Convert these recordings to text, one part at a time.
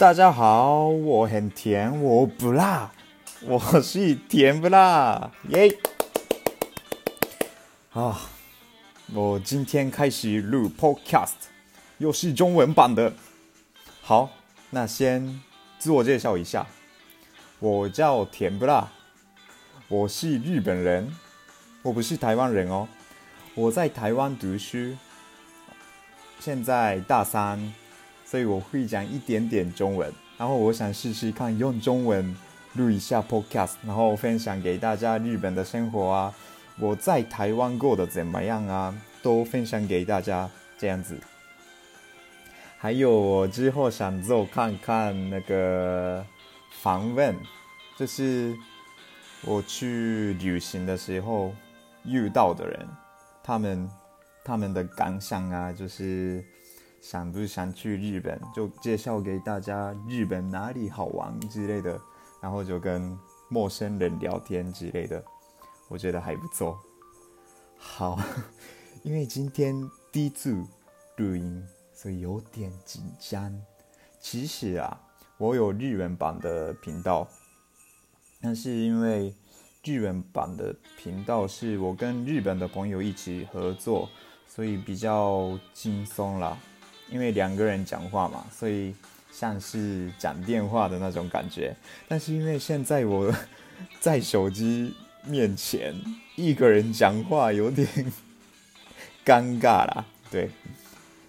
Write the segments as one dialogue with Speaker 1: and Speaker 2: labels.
Speaker 1: 大家好，我很甜，我不辣，我是甜不辣，耶！啊，我今天开始录 Podcast，又是中文版的。好，那先自我介绍一下，我叫甜不辣，我是日本人，我不是台湾人哦，我在台湾读书。现在大三，所以我会讲一点点中文。然后我想试试看用中文录一下 Podcast，然后分享给大家日本的生活啊，我在台湾过得怎么样啊，都分享给大家这样子。还有我之后想做看看那个访问，就是我去旅行的时候遇到的人，他们。他们的感想啊，就是想不想去日本，就介绍给大家日本哪里好玩之类的，然后就跟陌生人聊天之类的，我觉得还不错。好，因为今天第一次录音，所以有点紧张。其实啊，我有日文版的频道，但是因为日文版的频道是我跟日本的朋友一起合作。所以比较轻松啦，因为两个人讲话嘛，所以像是讲电话的那种感觉。但是因为现在我 在手机面前一个人讲话有点尴尬啦，对，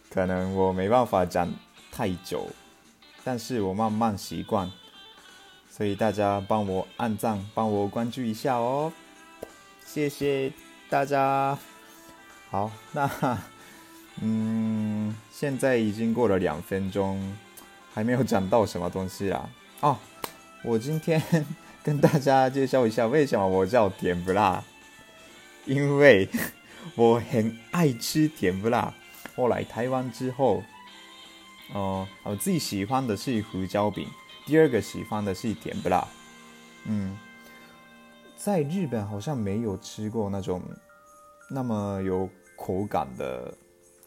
Speaker 1: 可能我没办法讲太久，但是我慢慢习惯。所以大家帮我按赞，帮我关注一下哦，谢谢大家。好，那嗯，现在已经过了两分钟，还没有讲到什么东西啊。哦，我今天跟大家介绍一下为什么我叫甜不辣，因为我很爱吃甜不辣。我来台湾之后，哦、我自己喜欢的是胡椒饼，第二个喜欢的是甜不辣。嗯，在日本好像没有吃过那种那么有。口感的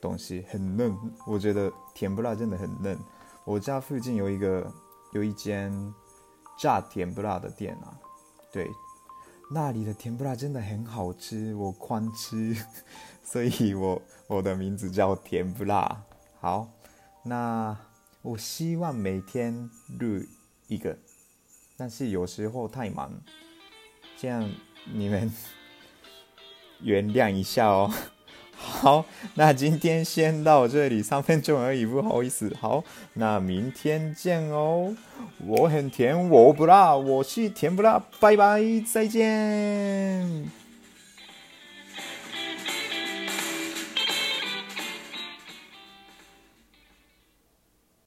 Speaker 1: 东西很嫩，我觉得甜不辣真的很嫩。我家附近有一个有一间炸甜不辣的店啊，对，那里的甜不辣真的很好吃，我狂吃，所以我我的名字叫甜不辣。好，那我希望每天录一个，但是有时候太忙，这样你们 原谅一下哦。好，那今天先到这里，三分钟而已，不好意思。好，那明天见哦。我很甜，我不辣，我是甜不辣，拜拜，再见。